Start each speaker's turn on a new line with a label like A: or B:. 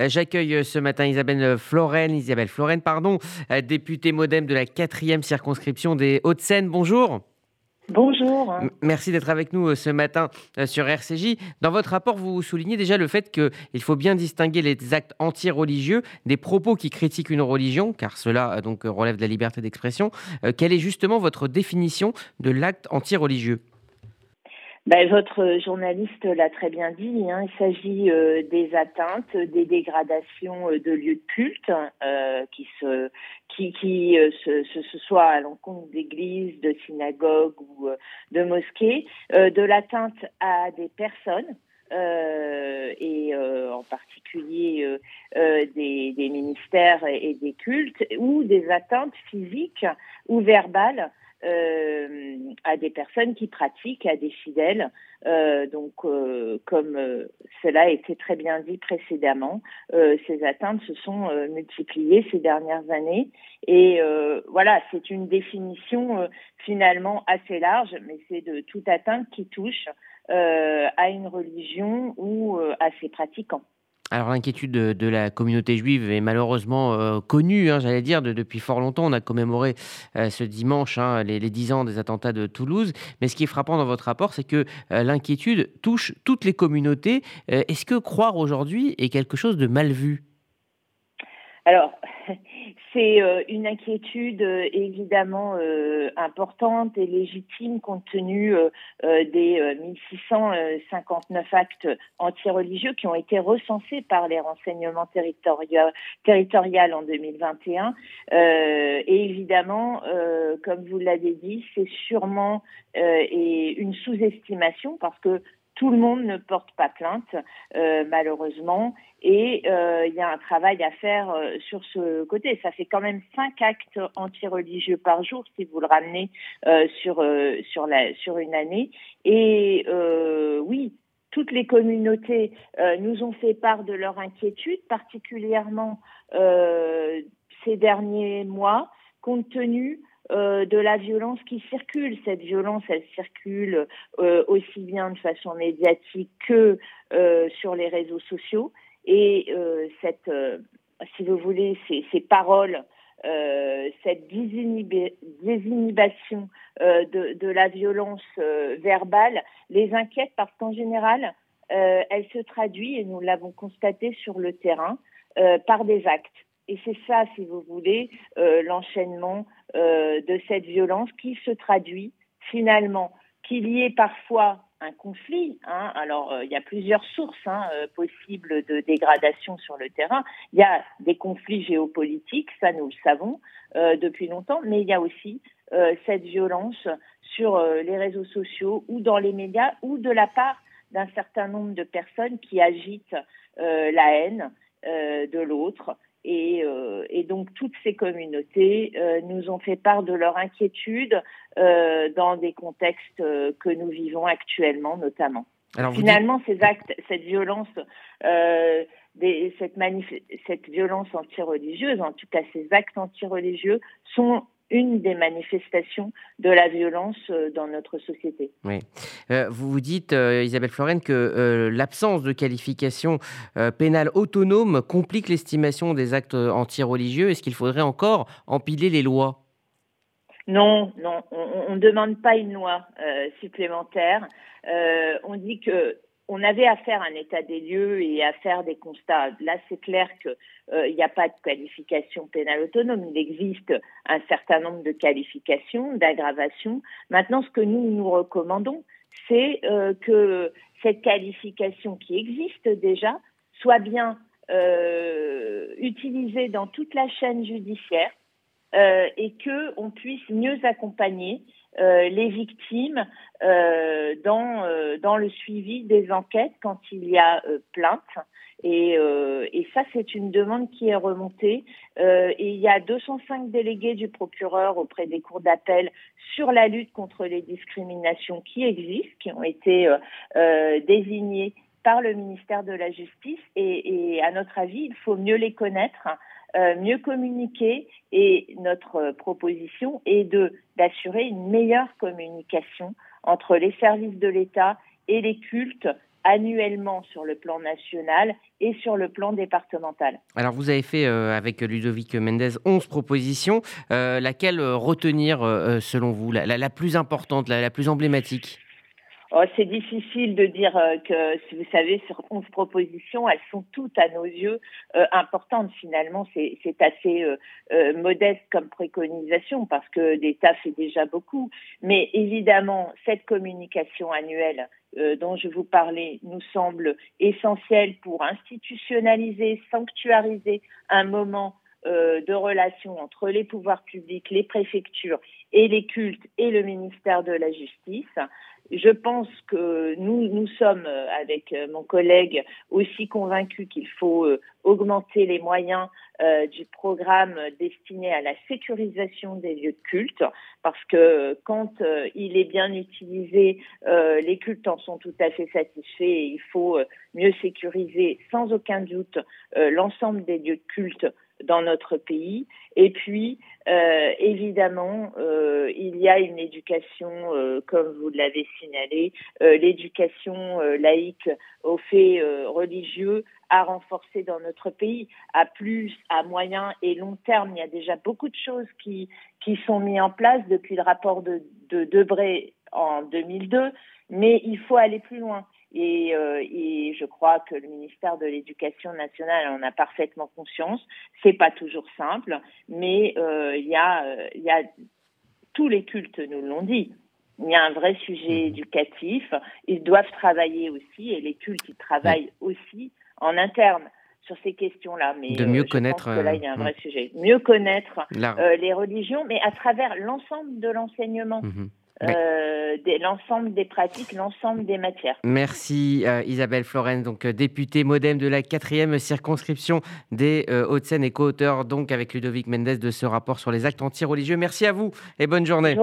A: Euh, j'accueille euh, ce matin Isabelle Floren, Isabelle Floren, pardon, euh, députée modem de la quatrième circonscription des Hauts-de-Seine. Bonjour.
B: Bonjour.
A: merci d'être avec nous ce matin sur RCJ. Dans votre rapport, vous soulignez déjà le fait qu'il faut bien distinguer les actes anti-religieux des propos qui critiquent une religion, car cela donc relève de la liberté d'expression. Quelle est justement votre définition de l'acte anti-religieux?
B: Ben, votre journaliste l'a très bien dit, hein, il s'agit euh, des atteintes, des dégradations euh, de lieux de culte euh, qui se qui, qui ce, ce, soit à l'encontre d'églises, de synagogues ou de mosquées, de l'atteinte à des personnes. et en particulier des, des, ministères et des cultes, ou des atteintes physiques ou verbales euh, à des personnes qui pratiquent, à des fidèles. Euh, donc, euh, comme cela a été très bien dit précédemment, ces atteintes se sont multipliées ces dernières années. Et voilà, c'est une définition finalement assez large, mais c'est de toute atteinte qui touche à une religion ou à ses pratiquants.
A: Alors l'inquiétude de, la communauté juive est malheureusement euh, connue, hein, j'allais dire, depuis fort longtemps. On a commémoré euh, ce dimanche hein, les, les, 10 ans des attentats de Toulouse. Mais ce qui est frappant dans votre rapport, c'est que euh, l'inquiétude touche toutes les communautés. Est-ce que croire aujourd'hui est quelque chose de mal vu?
B: Alors, c'est euh, une inquiétude euh, évidemment euh, importante et légitime compte tenu des 1659 actes antireligieux qui ont été recensés par les renseignements territoriaux en 2021. et évidemment, comme vous l'avez dit, c'est sûrement une sous-estimation parce que tout le monde ne porte pas plainte, euh, malheureusement, et euh, il y a un travail à faire euh, sur ce côté. Ça fait quand même cinq actes antireligieux par jour si vous le ramenez sur sur sur une année. Et oui, toutes les communautés nous ont fait part de leur inquiétude, particulièrement ces derniers mois, compte tenu euh, de la violence qui circule. Cette violence, elle circule euh, aussi bien de façon médiatique que euh, sur les réseaux sociaux. Et cette, si vous voulez, ces, paroles, cette désinhibition de, de, la violence verbale les inquiète parce qu'en général, elle se traduit, et nous l'avons constaté sur le terrain, par des actes. Et c'est ça, si vous voulez, euh, l'enchaînement euh, de cette violence qui se traduit finalement qu'il y ait parfois un conflit. Hein, alors, euh, il y a plusieurs sources hein, possibles de dégradation sur le terrain. Il y a des conflits géopolitiques, ça nous le savons depuis longtemps, mais il y a aussi cette violence sur les réseaux sociaux ou dans les médias ou de la part d'un certain nombre de personnes qui agitent la haine de l'autre euh, et, donc toutes ces communautés euh, nous ont fait part de leur inquiétude euh, dans des contextes que nous vivons actuellement notamment. Finalement, ces actes, cette violence, des, cette, cette violence anti-religieuse, en tout cas ces actes anti-religieux, sont une des manifestations de la violence euh, dans notre société.
A: Oui. Euh, vous vous dites, euh, Isabelle Florenne, que l'absence de qualification pénale autonome complique l'estimation des actes anti-religieux. Est-ce qu'il faudrait encore empiler les lois?
B: Non, non, on ne demande pas une loi supplémentaire. on dit que on avait à faire un état des lieux et à faire des constats. Là, c'est clair qu'il euh, n'y a pas de qualification pénale autonome. Il existe un certain nombre de qualifications, d'aggravations. Maintenant, ce que nous nous recommandons, c'est euh, que cette qualification qui existe déjà soit bien euh, utilisée dans toute la chaîne judiciaire et que on puisse mieux accompagner euh, les victimes euh, dans, euh, dans le suivi des enquêtes quand il y a plainte. Et, et, ça, c'est une demande qui est remontée. et il y a 205 délégués du procureur auprès des cours d'appel sur la lutte contre les discriminations qui existent, qui ont été désignés par le ministère de la Justice. Et, et, à notre avis, il faut mieux les connaître euh, mieux communiquer et notre proposition est de d'assurer une meilleure communication entre les services de l'État et les cultes annuellement sur le plan national et sur le plan départemental.
A: Alors vous avez fait avec Ludovic Mendez 11 propositions. laquelle retenir selon vous, la, plus importante, la plus emblématique?
B: Oh, c'est difficile de dire euh, que, si vous savez, sur 11 propositions, elles sont toutes à nos yeux euh, importantes. Finalement, c'est assez euh, modeste comme préconisation parce que l'État fait déjà beaucoup. Mais évidemment, cette communication annuelle dont je vous parlais nous semble essentielle pour institutionnaliser, sanctuariser un moment de relation entre les pouvoirs publics, les préfectures et les cultes et le ministère de la Justice. Je pense que nous, sommes, euh, avec euh, mon collègue, aussi convaincus qu'il faut euh, augmenter les moyens du programme destiné à la sécurisation des lieux de culte, parce que quand il est bien utilisé, les cultes en sont tout à fait satisfaits et il faut mieux sécuriser sans aucun doute l'ensemble des lieux de culte dans notre pays. Et puis, euh, évidemment, euh, il y a une éducation, euh, comme vous l'avez signalé, l'éducation laïque aux faits religieux à renforcer dans notre pays. À plus, à moyen et long terme, il y a déjà beaucoup de choses qui, qui sont mises en place depuis le rapport de, de Debré en 2002, mais il faut aller plus loin. Et, euh, et, je crois que le ministère de l'Éducation nationale en a parfaitement conscience. C'est pas toujours simple, mais euh, il y a, euh, il y a tous les cultes nous l'ont dit. Il y a un vrai sujet mmh. éducatif. Ils doivent travailler aussi, et les cultes ils travaillent aussi en interne sur ces questions-là.
A: Mais de mieux connaître.
B: Pense que là, il y a un vrai sujet. Mieux connaître les religions, mais à travers l'ensemble de l'enseignement. Euh, l'ensemble des pratiques, l'ensemble des matières.
A: Merci euh, Isabelle Florence, donc euh, députée modem de la quatrième circonscription des Hauts-de-Seine et co-auteur donc avec Ludovic Mendes de ce rapport sur les actes anti-religieux. Merci à vous et bonne journée.